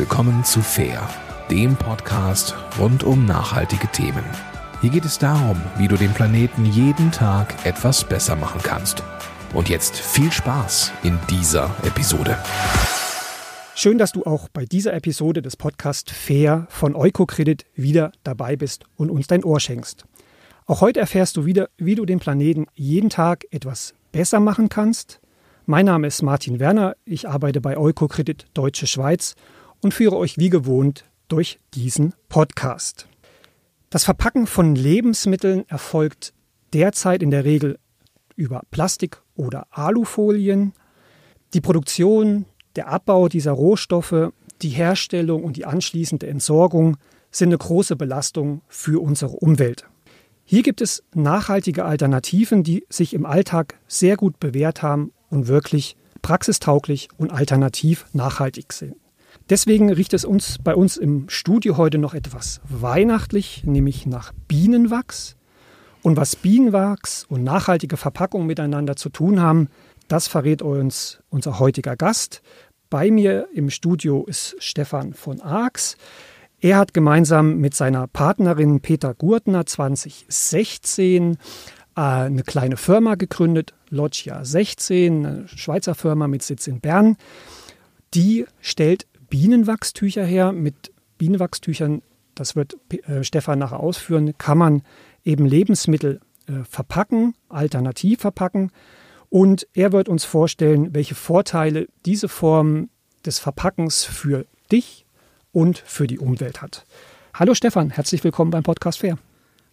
willkommen zu Fair, dem Podcast rund um nachhaltige Themen. Hier geht es darum, wie du den Planeten jeden Tag etwas besser machen kannst. Und jetzt viel Spaß in dieser Episode. Schön, dass du auch bei dieser Episode des Podcasts Fair von Eukokredit wieder dabei bist und uns dein Ohr schenkst. Auch heute erfährst du wieder, wie du den Planeten jeden Tag etwas besser machen kannst. Mein Name ist Martin Werner, ich arbeite bei Eukokredit Deutsche Schweiz und führe euch wie gewohnt durch diesen Podcast. Das Verpacken von Lebensmitteln erfolgt derzeit in der Regel über Plastik oder Alufolien. Die Produktion, der Abbau dieser Rohstoffe, die Herstellung und die anschließende Entsorgung sind eine große Belastung für unsere Umwelt. Hier gibt es nachhaltige Alternativen, die sich im Alltag sehr gut bewährt haben und wirklich praxistauglich und alternativ nachhaltig sind. Deswegen riecht es uns bei uns im Studio heute noch etwas weihnachtlich, nämlich nach Bienenwachs. Und was Bienenwachs und nachhaltige Verpackung miteinander zu tun haben, das verrät uns unser heutiger Gast. Bei mir im Studio ist Stefan von Arx. Er hat gemeinsam mit seiner Partnerin Peter Gurtner 2016 äh, eine kleine Firma gegründet, Loggia 16, eine Schweizer Firma mit Sitz in Bern. Die stellt Bienenwachstücher her. Mit Bienenwachstüchern, das wird äh, Stefan nachher ausführen, kann man eben Lebensmittel äh, verpacken, alternativ verpacken. Und er wird uns vorstellen, welche Vorteile diese Form des Verpackens für dich und für die Umwelt hat. Hallo Stefan, herzlich willkommen beim Podcast Fair.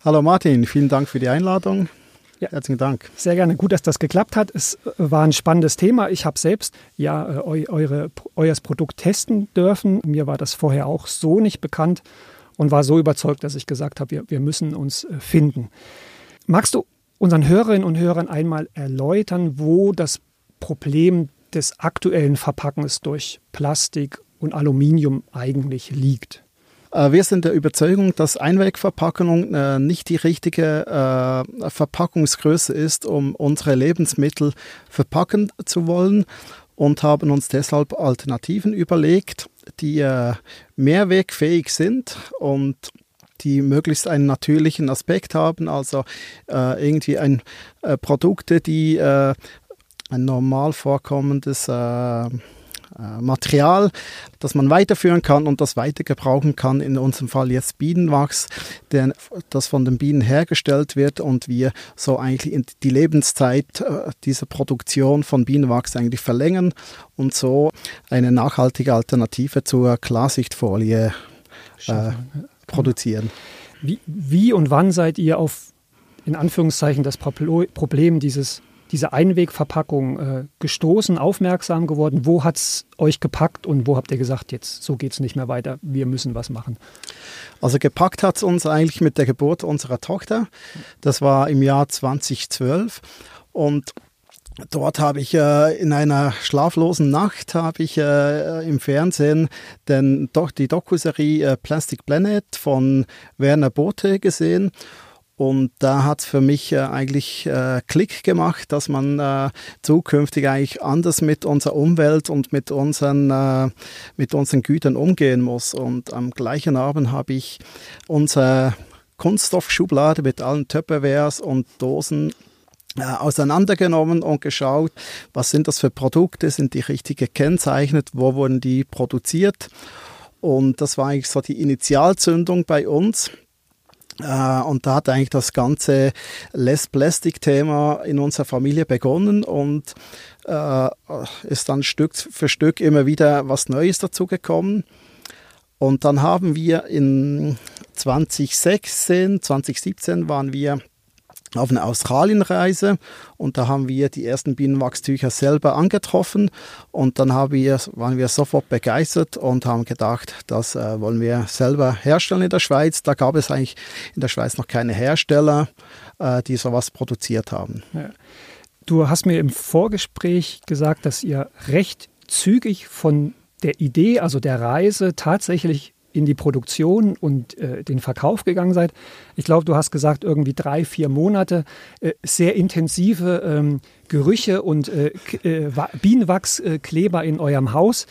Hallo Martin, vielen Dank für die Einladung. Ja. Herzlichen Dank. Sehr gerne. Gut, dass das geklappt hat. Es äh, war ein spannendes Thema. Ich habe selbst ja äh, eu, eure, euer Produkt testen dürfen. Mir war das vorher auch so nicht bekannt und war so überzeugt, dass ich gesagt habe, wir, wir müssen uns äh, finden. Magst du unseren Hörerinnen und Hörern einmal erläutern, wo das Problem des aktuellen Verpackens durch Plastik und Aluminium eigentlich liegt? Äh, wir sind der Überzeugung, dass Einwegverpackung äh, nicht die richtige äh, Verpackungsgröße ist, um unsere Lebensmittel verpacken zu wollen und haben uns deshalb Alternativen überlegt, die mehrwegfähig sind und die möglichst einen natürlichen Aspekt haben, also irgendwie ein Produkte, die ein normal vorkommendes äh, Material, das man weiterführen kann und das weiter gebrauchen kann. In unserem Fall jetzt Bienenwachs, der, das von den Bienen hergestellt wird und wir so eigentlich die Lebenszeit äh, dieser Produktion von Bienenwachs eigentlich verlängern und so eine nachhaltige Alternative zur Klarsichtfolie äh, produzieren. Wie, wie und wann seid ihr auf in Anführungszeichen das Problem dieses diese Einwegverpackung äh, gestoßen, aufmerksam geworden? Wo hat es euch gepackt und wo habt ihr gesagt, jetzt so geht es nicht mehr weiter, wir müssen was machen? Also gepackt hat es uns eigentlich mit der Geburt unserer Tochter. Das war im Jahr 2012 und Dort habe ich äh, in einer schlaflosen Nacht habe ich äh, im Fernsehen den, doch, die Dokuserie äh, Plastic Planet von Werner Bothe gesehen und da hat für mich äh, eigentlich äh, Klick gemacht, dass man äh, zukünftig eigentlich anders mit unserer Umwelt und mit unseren, äh, mit unseren Gütern umgehen muss. Und am gleichen Abend habe ich unsere Kunststoffschublade mit allen Tupperwares und Dosen äh, auseinandergenommen und geschaut, was sind das für Produkte, sind die richtig gekennzeichnet, wo wurden die produziert. Und das war eigentlich so die Initialzündung bei uns und da hat eigentlich das ganze Less Plastic-Thema in unserer Familie begonnen und äh, ist dann Stück für Stück immer wieder was Neues dazugekommen. Und dann haben wir in 2016, 2017 waren wir auf eine Australienreise und da haben wir die ersten Bienenwachstücher selber angetroffen und dann haben wir, waren wir sofort begeistert und haben gedacht, das äh, wollen wir selber herstellen in der Schweiz. Da gab es eigentlich in der Schweiz noch keine Hersteller, äh, die sowas produziert haben. Ja. Du hast mir im Vorgespräch gesagt, dass ihr recht zügig von der Idee, also der Reise tatsächlich in die Produktion und äh, den Verkauf gegangen seid. Ich glaube, du hast gesagt, irgendwie drei, vier Monate, äh, sehr intensive ähm, Gerüche und äh, äh Bienenwachskleber in eurem Haus.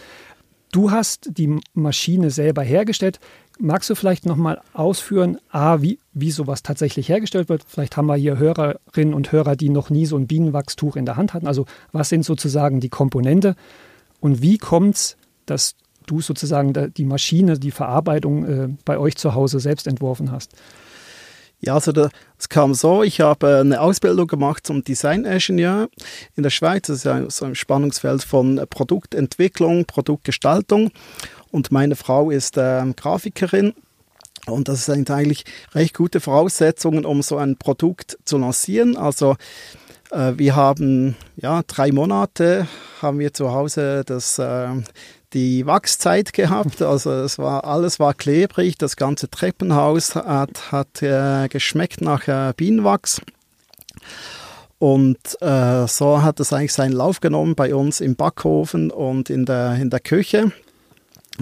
Du hast die Maschine selber hergestellt. Magst du vielleicht nochmal ausführen, A, wie, wie sowas tatsächlich hergestellt wird? Vielleicht haben wir hier Hörerinnen und Hörer, die noch nie so ein Bienenwachstuch in der Hand hatten. Also was sind sozusagen die Komponente und wie kommt es, dass du sozusagen die Maschine, die Verarbeitung äh, bei euch zu Hause selbst entworfen hast? Ja, also es kam so, ich habe eine Ausbildung gemacht zum Designingenieur in der Schweiz. Das ist ja so ein Spannungsfeld von Produktentwicklung, Produktgestaltung. Und meine Frau ist äh, Grafikerin. Und das sind eigentlich recht gute Voraussetzungen, um so ein Produkt zu lancieren. Also äh, wir haben ja drei Monate haben wir zu Hause das äh, die Wachszeit gehabt. Also es war alles war klebrig, das ganze Treppenhaus hat, hat äh, geschmeckt nach äh, Bienenwachs. Und äh, so hat es eigentlich seinen Lauf genommen bei uns im Backofen und in der, in der Küche.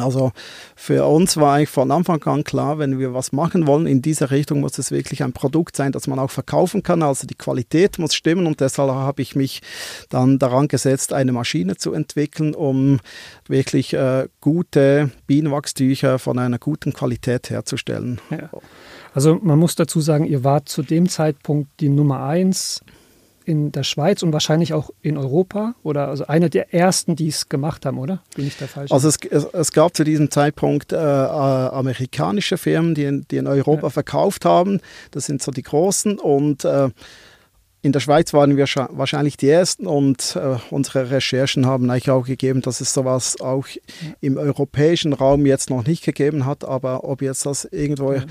Also für uns war eigentlich von Anfang an klar, wenn wir was machen wollen in dieser Richtung, muss es wirklich ein Produkt sein, das man auch verkaufen kann. Also die Qualität muss stimmen und deshalb habe ich mich dann daran gesetzt, eine Maschine zu entwickeln, um wirklich äh, gute Bienenwachstücher von einer guten Qualität herzustellen. Ja. Also man muss dazu sagen, ihr wart zu dem Zeitpunkt die Nummer eins in der Schweiz und wahrscheinlich auch in Europa oder also einer der ersten, die es gemacht haben, oder? Bin ich da falsch? Also es, es, es gab zu diesem Zeitpunkt äh, äh, amerikanische Firmen, die in, die in Europa ja. verkauft haben. Das sind so die großen und äh, in der Schweiz waren wir wahrscheinlich die Ersten und äh, unsere Recherchen haben eigentlich auch gegeben, dass es sowas auch im europäischen Raum jetzt noch nicht gegeben hat, aber ob jetzt das irgendwo ja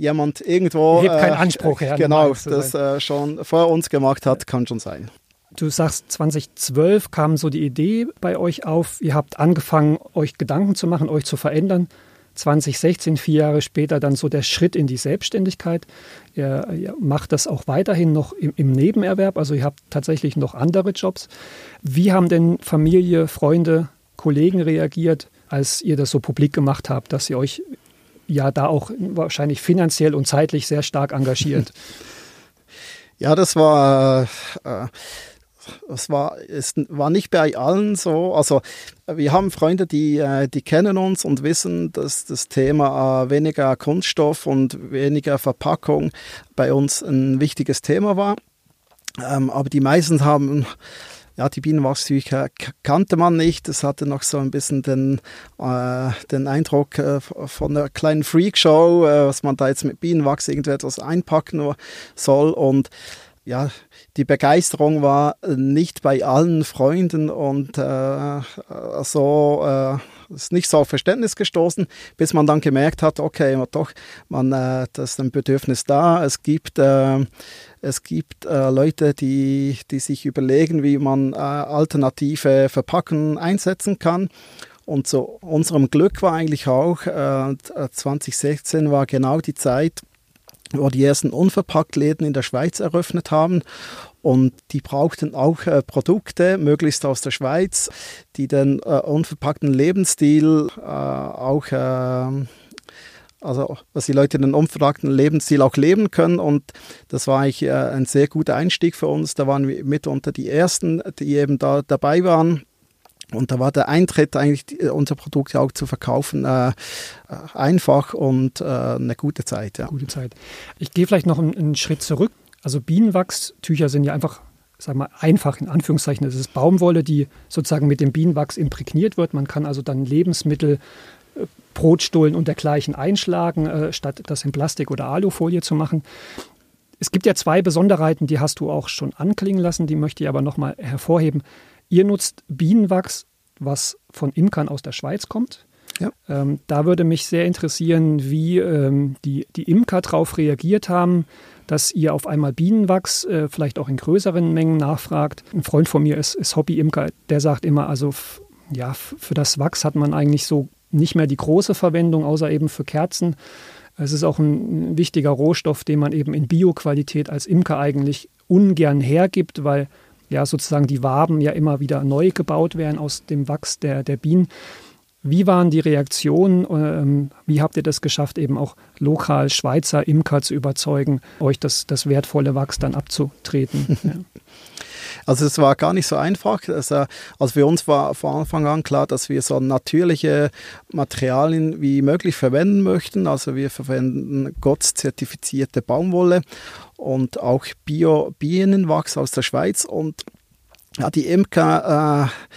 jemand irgendwo. Hebt keinen äh, Anspruch her. Genau, das äh, schon vor uns gemacht hat, kann schon sein. Du sagst, 2012 kam so die Idee bei euch auf. Ihr habt angefangen, euch Gedanken zu machen, euch zu verändern. 2016, vier Jahre später, dann so der Schritt in die Selbstständigkeit. Ihr, ihr macht das auch weiterhin noch im, im, Nebenerwerb, also ihr habt tatsächlich noch andere Jobs. Wie haben denn Familie, Freunde, Kollegen reagiert, als ihr das so publik gemacht habt, dass ihr euch ja da auch wahrscheinlich finanziell und zeitlich sehr stark engagiert. Ja, das war, äh, das war, es war nicht bei allen so. Also wir haben Freunde, die, äh, die kennen uns und wissen, dass das Thema äh, weniger Kunststoff und weniger Verpackung bei uns ein wichtiges Thema war. Ähm, aber die meisten haben ja, die Bienenwachstücher kannte man nicht. Es hatte noch so ein bisschen den, äh, den Eindruck äh, von einer kleinen Freakshow, äh, was man da jetzt mit Bienenwachs irgendetwas einpacken soll. Und ja, die Begeisterung war nicht bei allen Freunden und äh, so äh, ist nicht so auf Verständnis gestoßen, bis man dann gemerkt hat, okay, doch, man, äh, das ist ein Bedürfnis da. Es gibt, äh, es gibt äh, Leute, die, die sich überlegen, wie man äh, alternative Verpackungen einsetzen kann. Und zu unserem Glück war eigentlich auch, 2016 äh, war genau die Zeit, wo die ersten Unverpacktläden in der Schweiz eröffnet haben. Und die brauchten auch äh, Produkte, möglichst aus der Schweiz, die den äh, unverpackten Lebensstil äh, auch, ähm, also dass die Leute den unverpackten Lebensstil auch leben können. Und das war eigentlich äh, ein sehr guter Einstieg für uns. Da waren wir mitunter die Ersten, die eben da dabei waren. Und da war der Eintritt eigentlich, die, unser Produkt ja auch zu verkaufen, äh, äh, einfach und äh, eine gute Zeit. Ja. Gute Zeit. Ich gehe vielleicht noch einen, einen Schritt zurück. Also Bienenwachstücher sind ja einfach, sag mal, einfach in Anführungszeichen. Es ist Baumwolle, die sozusagen mit dem Bienenwachs imprägniert wird. Man kann also dann Lebensmittel, äh, Brotstullen und dergleichen einschlagen, äh, statt das in Plastik oder Alufolie zu machen. Es gibt ja zwei Besonderheiten, die hast du auch schon anklingen lassen, die möchte ich aber nochmal hervorheben. Ihr nutzt Bienenwachs, was von Imkern aus der Schweiz kommt. Ja. Ähm, da würde mich sehr interessieren, wie ähm, die, die Imker darauf reagiert haben, dass ihr auf einmal Bienenwachs äh, vielleicht auch in größeren Mengen nachfragt. Ein Freund von mir ist, ist Hobby-Imker, der sagt immer, also ja, für das Wachs hat man eigentlich so nicht mehr die große Verwendung, außer eben für Kerzen. Es ist auch ein, ein wichtiger Rohstoff, den man eben in Bioqualität als Imker eigentlich ungern hergibt, weil ja sozusagen die Waben ja immer wieder neu gebaut werden aus dem Wachs der, der Bienen. Wie waren die Reaktionen? Ähm, wie habt ihr das geschafft, eben auch lokal Schweizer Imker zu überzeugen, euch das, das wertvolle Wachs dann abzutreten? ja. Also es war gar nicht so einfach. Also, also für uns war von Anfang an klar, dass wir so natürliche Materialien wie möglich verwenden möchten. Also wir verwenden GOTS-zertifizierte Baumwolle und auch Bio-Bienenwachs aus der Schweiz. Und ja, die Imker... Äh,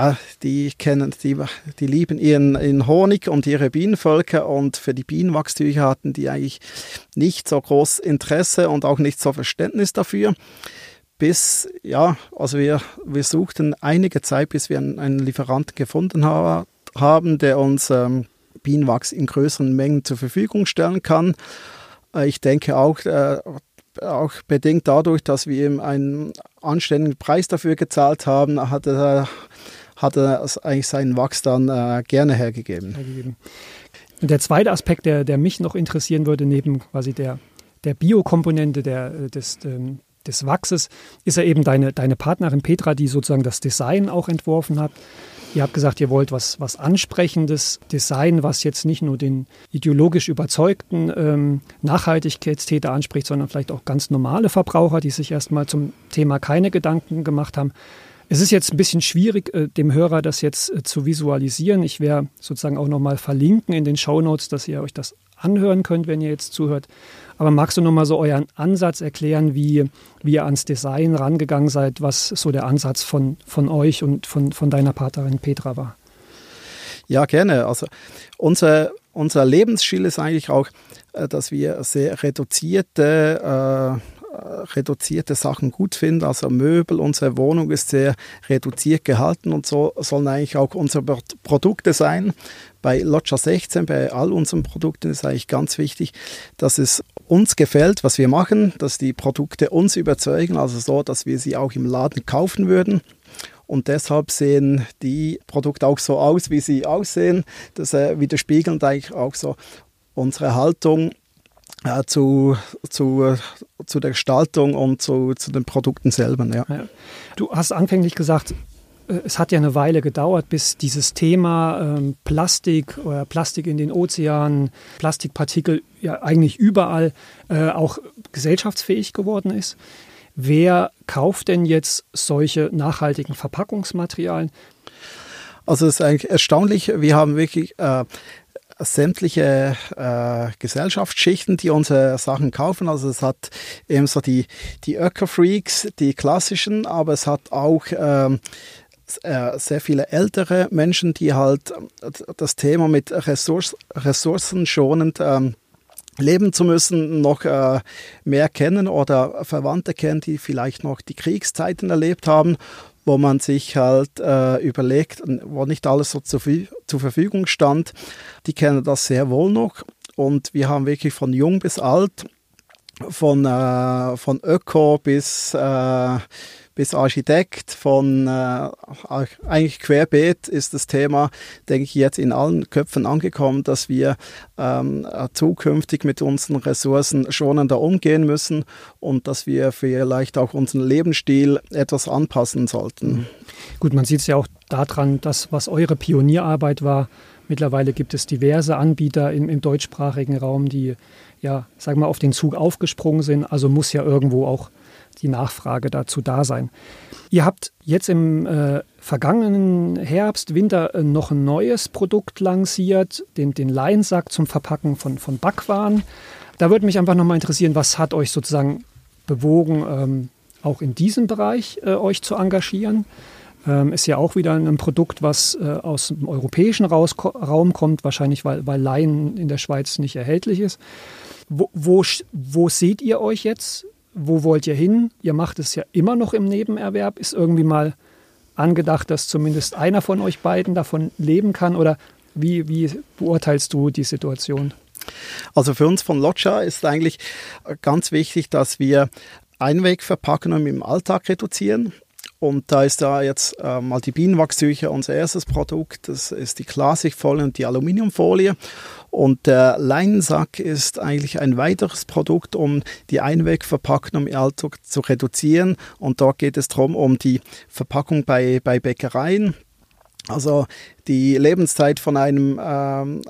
ja, die kennen, die, die lieben ihren, ihren Honig und ihre Bienenvölker und für die Bienenwachstücher hatten die eigentlich nicht so groß Interesse und auch nicht so Verständnis dafür. Bis, ja, also wir, wir suchten einige Zeit, bis wir einen, einen Lieferanten gefunden ha haben, der uns ähm, Bienenwachs in größeren Mengen zur Verfügung stellen kann. Äh, ich denke auch, äh, auch bedingt dadurch, dass wir ihm einen anständigen Preis dafür gezahlt haben, hat er hat er eigentlich seinen Wachs dann äh, gerne hergegeben. hergegeben. Und der zweite Aspekt, der, der mich noch interessieren würde, neben quasi der, der Biokomponente der, des, ähm, des Wachses, ist ja eben deine, deine Partnerin Petra, die sozusagen das Design auch entworfen hat. Ihr habt gesagt, ihr wollt was, was ansprechendes Design, was jetzt nicht nur den ideologisch überzeugten ähm, Nachhaltigkeitstäter anspricht, sondern vielleicht auch ganz normale Verbraucher, die sich erstmal zum Thema keine Gedanken gemacht haben. Es ist jetzt ein bisschen schwierig, äh, dem Hörer das jetzt äh, zu visualisieren. Ich werde sozusagen auch nochmal verlinken in den Show Notes, dass ihr euch das anhören könnt, wenn ihr jetzt zuhört. Aber magst du nochmal so euren Ansatz erklären, wie, wie ihr ans Design rangegangen seid, was so der Ansatz von, von euch und von, von deiner Partnerin Petra war? Ja, gerne. Also unser, unser Lebensstil ist eigentlich auch, äh, dass wir sehr reduzierte äh, reduzierte Sachen gut finden. Also Möbel, unsere Wohnung ist sehr reduziert gehalten und so sollen eigentlich auch unsere Produkte sein. Bei Lodger 16, bei all unseren Produkten ist eigentlich ganz wichtig, dass es uns gefällt, was wir machen, dass die Produkte uns überzeugen, also so, dass wir sie auch im Laden kaufen würden. Und deshalb sehen die Produkte auch so aus, wie sie aussehen. Das äh, widerspiegelt eigentlich auch so unsere Haltung äh, zu, zu, zu der Gestaltung und zu, zu den Produkten selber. Ja. ja. Du hast anfänglich gesagt, äh, es hat ja eine Weile gedauert, bis dieses Thema ähm, Plastik oder Plastik in den Ozeanen, Plastikpartikel ja eigentlich überall äh, auch gesellschaftsfähig geworden ist. Wer kauft denn jetzt solche nachhaltigen Verpackungsmaterialien? Also es ist eigentlich erstaunlich. Wir haben wirklich äh, sämtliche äh, Gesellschaftsschichten, die unsere Sachen kaufen. Also es hat eben so die, die Öko-Freaks, die klassischen, aber es hat auch ähm, äh, sehr viele ältere Menschen, die halt äh, das Thema mit Ressource, ressourcenschonend ähm, leben zu müssen, noch äh, mehr kennen oder Verwandte kennen, die vielleicht noch die Kriegszeiten erlebt haben wo man sich halt äh, überlegt, wo nicht alles so zu, zur Verfügung stand. Die kennen das sehr wohl noch und wir haben wirklich von jung bis alt, von, äh, von Öko bis äh, bis Architekt, von äh, eigentlich querbeet ist das Thema, denke ich, jetzt in allen Köpfen angekommen, dass wir ähm, zukünftig mit unseren Ressourcen schonender umgehen müssen und dass wir vielleicht auch unseren Lebensstil etwas anpassen sollten. Mhm. Gut, man sieht es ja auch daran, dass was eure Pionierarbeit war, Mittlerweile gibt es diverse Anbieter im, im deutschsprachigen Raum, die ja, sagen wir, auf den Zug aufgesprungen sind. Also muss ja irgendwo auch die Nachfrage dazu da sein. Ihr habt jetzt im äh, vergangenen Herbst, Winter äh, noch ein neues Produkt lanciert, den, den Leinsack zum Verpacken von, von Backwaren. Da würde mich einfach nochmal interessieren, was hat euch sozusagen bewogen, ähm, auch in diesem Bereich äh, euch zu engagieren? Ähm, ist ja auch wieder ein Produkt, was äh, aus dem europäischen Raus Raum kommt, wahrscheinlich weil, weil Leinen in der Schweiz nicht erhältlich ist. Wo, wo, wo seht ihr euch jetzt wo wollt ihr hin? Ihr macht es ja immer noch im Nebenerwerb. Ist irgendwie mal angedacht, dass zumindest einer von euch beiden davon leben kann? Oder wie, wie beurteilst du die Situation? Also für uns von Lodger ist eigentlich ganz wichtig, dass wir Einwegverpackungen im Alltag reduzieren. Und da ist da jetzt äh, mal die Bienenwachstücher unser erstes Produkt. Das ist die Klarsichtfolie und die Aluminiumfolie. Und der Leinsack ist eigentlich ein weiteres Produkt, um die Einwegverpackung im Alltag zu reduzieren. Und dort geht es darum, um die Verpackung bei, bei Bäckereien. Also die Lebenszeit von einem ähm,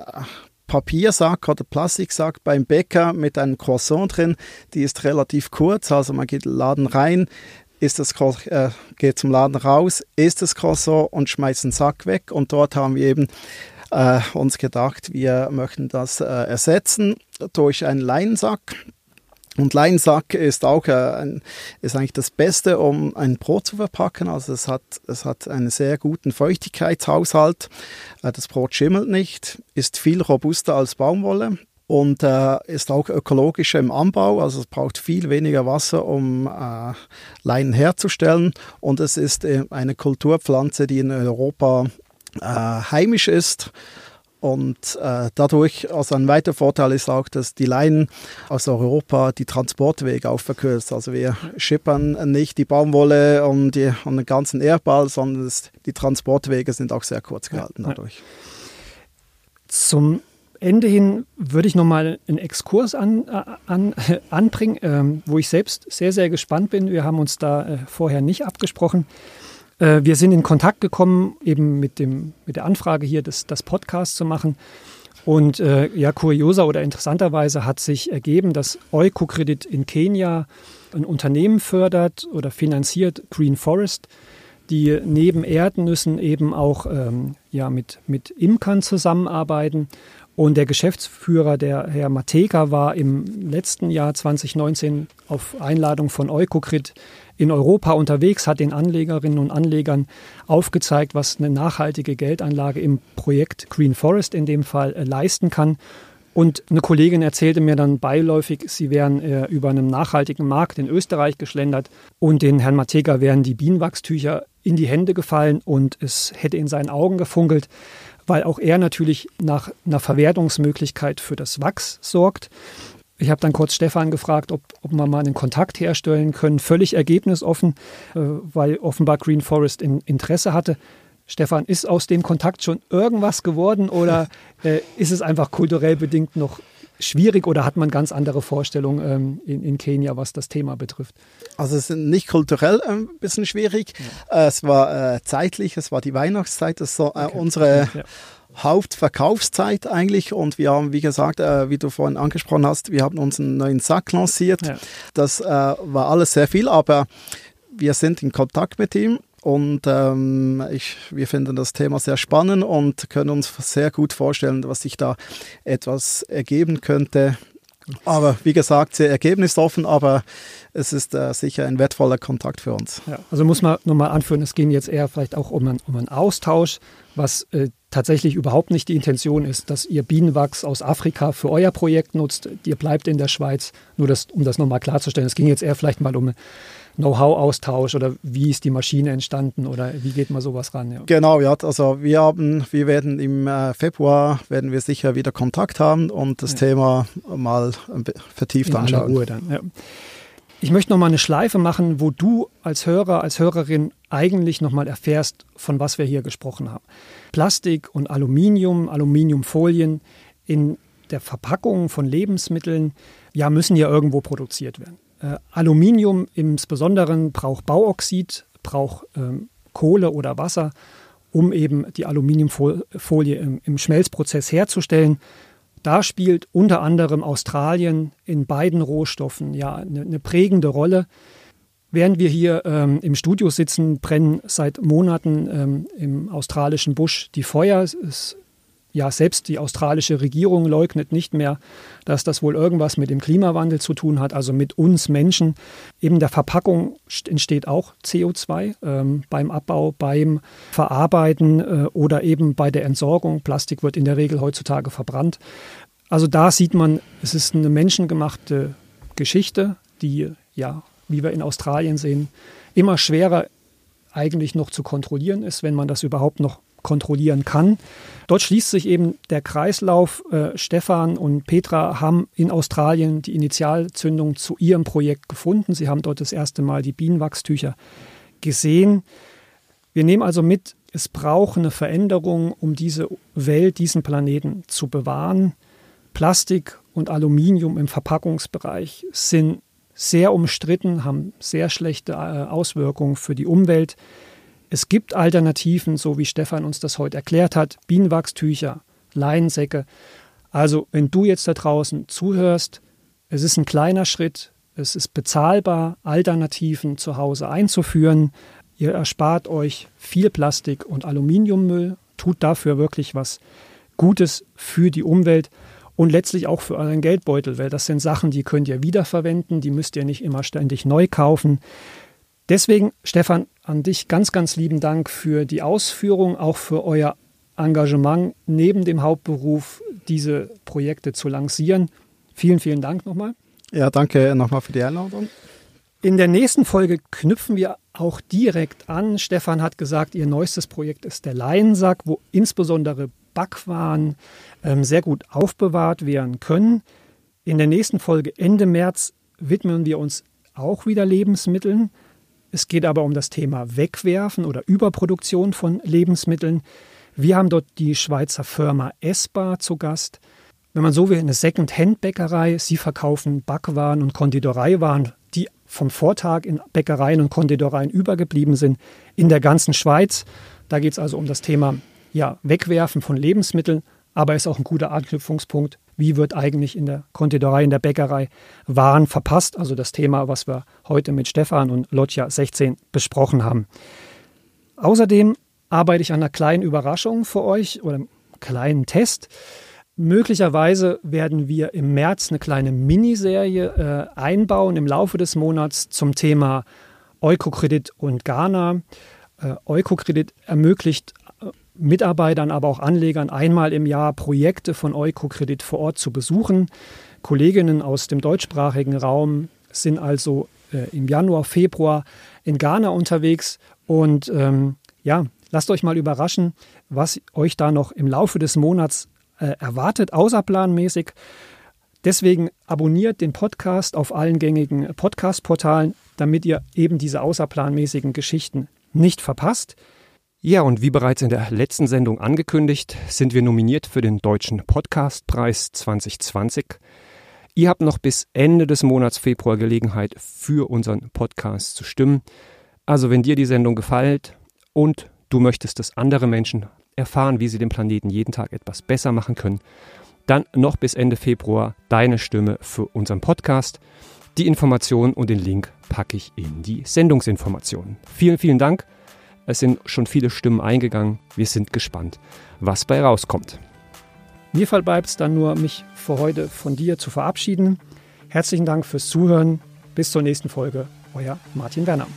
Papiersack oder Plastiksack beim Bäcker mit einem Croissant drin, die ist relativ kurz. Also man geht in den Laden rein, ist das äh, geht zum Laden raus, isst das Croissant und schmeißt den Sack weg. Und dort haben wir eben äh, uns gedacht, wir möchten das äh, ersetzen durch einen Leinsack. Und Leinsack ist auch äh, ein, ist eigentlich das Beste, um ein Brot zu verpacken. Also es hat, es hat einen sehr guten Feuchtigkeitshaushalt. Äh, das Brot schimmelt nicht, ist viel robuster als Baumwolle und äh, ist auch ökologischer im Anbau. Also es braucht viel weniger Wasser, um äh, Leinen herzustellen. Und es ist äh, eine Kulturpflanze, die in Europa äh, heimisch ist. Und äh, dadurch, also ein weiterer Vorteil ist auch, dass die Leinen aus Europa die Transportwege auch verkürzt. Also wir schippern nicht die Baumwolle und, die, und den ganzen Erdball, sondern es, die Transportwege sind auch sehr kurz gehalten dadurch. Zum Ende hin würde ich nochmal einen Exkurs an, an, anbringen, ähm, wo ich selbst sehr, sehr gespannt bin. Wir haben uns da äh, vorher nicht abgesprochen. Äh, wir sind in Kontakt gekommen, eben mit, dem, mit der Anfrage hier, das, das Podcast zu machen. Und äh, ja, kurioser oder interessanterweise hat sich ergeben, dass Eukokredit in Kenia ein Unternehmen fördert oder finanziert, Green Forest, die neben Erdnüssen eben auch ähm, ja, mit, mit Imkern zusammenarbeiten und der Geschäftsführer, der Herr Mateka, war im letzten Jahr 2019 auf Einladung von Eukokrit in Europa unterwegs, hat den Anlegerinnen und Anlegern aufgezeigt, was eine nachhaltige Geldanlage im Projekt Green Forest in dem Fall äh, leisten kann. Und eine Kollegin erzählte mir dann beiläufig, sie wären äh, über einen nachhaltigen Markt in Österreich geschlendert und den Herrn Mateka wären die Bienenwachstücher in die Hände gefallen und es hätte in seinen Augen gefunkelt weil auch er natürlich nach einer Verwertungsmöglichkeit für das Wachs sorgt. Ich habe dann kurz Stefan gefragt, ob, ob wir mal einen Kontakt herstellen können, völlig ergebnisoffen, äh, weil offenbar Green Forest in, Interesse hatte. Stefan, ist aus dem Kontakt schon irgendwas geworden oder äh, ist es einfach kulturell bedingt noch schwierig oder hat man ganz andere Vorstellungen ähm, in, in, Kenia, was das Thema betrifft? Also es ist nicht kulturell ein bisschen schwierig. Ja. Es war äh, zeitlich, es war die Weihnachtszeit, das so, äh, okay. unsere ja. Hauptverkaufszeit eigentlich und wir haben, wie gesagt, äh, wie du vorhin angesprochen hast, wir haben uns einen neuen Sack lanciert. Ja. Das äh, war alles sehr viel, aber wir sind in Kontakt mit ihm und ähm, ich, wir finden das Thema sehr spannend und können uns sehr gut vorstellen, was sich da etwas ergeben könnte. Aber wie gesagt, sehr ergebnisoffen, aber es ist äh, sicher ein wertvoller Kontakt für uns. Ja, also muss man nochmal anführen, es ging jetzt eher vielleicht auch um, ein, um einen Austausch, was äh, tatsächlich überhaupt nicht die Intention ist, dass ihr Bienenwachs aus Afrika für euer Projekt nutzt. Ihr bleibt in der Schweiz, nur das, um das nochmal klarzustellen. Es ging jetzt eher vielleicht mal um Know-how-Austausch oder wie ist die Maschine entstanden oder wie geht man sowas ran? Ja. Genau, ja, also wir haben, wir werden im äh, Februar werden wir sicher wieder Kontakt haben und das ja. Thema mal vertieft In anschauen. Ruhe dann, ja. Ich möchte noch mal eine Schleife machen, wo du als Hörer, als Hörerin eigentlich noch mal erfährst, von was wir hier gesprochen haben. Plastik und Aluminium, Aluminiumfolien in der Verpackung von Lebensmitteln, ja, müssen ja irgendwo produziert werden. Äh, Aluminium im Besonderen braucht Bauoxid, braucht ähm, Kohle oder Wasser, um eben die Aluminiumfolie im, im Schmelzprozess herzustellen. Da spielt unter anderem Australien in beiden Rohstoffen ja eine, eine prägende Rolle. Während wir hier ähm, im Studio sitzen, brennen seit Monaten ähm, im australischen Busch die Feuer. Es ja, selbst die australische Regierung leugnet nicht mehr, dass das wohl irgendwas mit dem Klimawandel zu tun hat, also mit uns Menschen. Eben der Verpackung entsteht auch CO2 ähm, beim Abbau, beim Verarbeiten äh, oder eben bei der Entsorgung. Plastik wird in der Regel heutzutage verbrannt. Also da sieht man, es ist eine menschengemachte Geschichte, die, ja, wie wir in Australien sehen, immer schwerer eigentlich noch zu kontrollieren ist, wenn man das überhaupt noch kontrollieren kann. Dort schließt sich eben der Kreislauf. Äh, Stefan und Petra haben in Australien die Initialzündung zu ihrem Projekt gefunden. Sie haben dort das erste Mal die Bienenwachstücher gesehen. Wir nehmen also mit, es braucht eine Veränderung, um diese Welt, diesen Planeten zu bewahren. Plastik und Aluminium im Verpackungsbereich sind sehr umstritten, haben sehr schlechte äh, Auswirkungen für die Umwelt. Es gibt Alternativen, so wie Stefan uns das heute erklärt hat, Bienenwachstücher, Leinsäcke. Also wenn du jetzt da draußen zuhörst, es ist ein kleiner Schritt, Es ist bezahlbar, Alternativen zu Hause einzuführen. Ihr erspart euch viel Plastik und Aluminiummüll, tut dafür wirklich was Gutes für die Umwelt und letztlich auch für euren Geldbeutel, weil das sind Sachen, die könnt ihr wiederverwenden, die müsst ihr nicht immer ständig neu kaufen. Deswegen, Stefan, an dich ganz, ganz lieben Dank für die Ausführung, auch für euer Engagement neben dem Hauptberuf, diese Projekte zu lancieren. Vielen, vielen Dank nochmal. Ja, danke nochmal für die Einladung. In der nächsten Folge knüpfen wir auch direkt an. Stefan hat gesagt, ihr neuestes Projekt ist der Laiensack, wo insbesondere Backwaren ähm, sehr gut aufbewahrt werden können. In der nächsten Folge Ende März widmen wir uns auch wieder Lebensmitteln. Es geht aber um das Thema Wegwerfen oder Überproduktion von Lebensmitteln. Wir haben dort die Schweizer Firma Esbar zu Gast. Wenn man so will, eine Second-Hand-Bäckerei. Sie verkaufen Backwaren und Konditoreiwaren, die vom Vortag in Bäckereien und Konditoreien übergeblieben sind, in der ganzen Schweiz. Da geht es also um das Thema ja, Wegwerfen von Lebensmitteln, aber ist auch ein guter Anknüpfungspunkt. Wie wird eigentlich in der Konditorei, in der Bäckerei Waren verpasst? Also das Thema, was wir heute mit Stefan und Lotja 16 besprochen haben. Außerdem arbeite ich an einer kleinen Überraschung für euch oder einem kleinen Test. Möglicherweise werden wir im März eine kleine Miniserie äh, einbauen im Laufe des Monats zum Thema Eukokredit und Ghana. Äh, Eukokredit ermöglicht Mitarbeitern, aber auch Anlegern einmal im Jahr Projekte von Eukokredit vor Ort zu besuchen. Kolleginnen aus dem deutschsprachigen Raum sind also äh, im Januar, Februar in Ghana unterwegs und ähm, ja, lasst euch mal überraschen, was euch da noch im Laufe des Monats äh, erwartet, außerplanmäßig. Deswegen abonniert den Podcast auf allen gängigen Podcast-Portalen, damit ihr eben diese außerplanmäßigen Geschichten nicht verpasst. Ja, und wie bereits in der letzten Sendung angekündigt, sind wir nominiert für den Deutschen Podcastpreis 2020. Ihr habt noch bis Ende des Monats Februar Gelegenheit, für unseren Podcast zu stimmen. Also wenn dir die Sendung gefällt und du möchtest, dass andere Menschen erfahren, wie sie den Planeten jeden Tag etwas besser machen können, dann noch bis Ende Februar deine Stimme für unseren Podcast. Die Informationen und den Link packe ich in die Sendungsinformationen. Vielen, vielen Dank. Es sind schon viele Stimmen eingegangen. Wir sind gespannt, was bei rauskommt. Mir bleibt es dann nur, mich für heute von dir zu verabschieden. Herzlichen Dank fürs Zuhören. Bis zur nächsten Folge. Euer Martin Werner.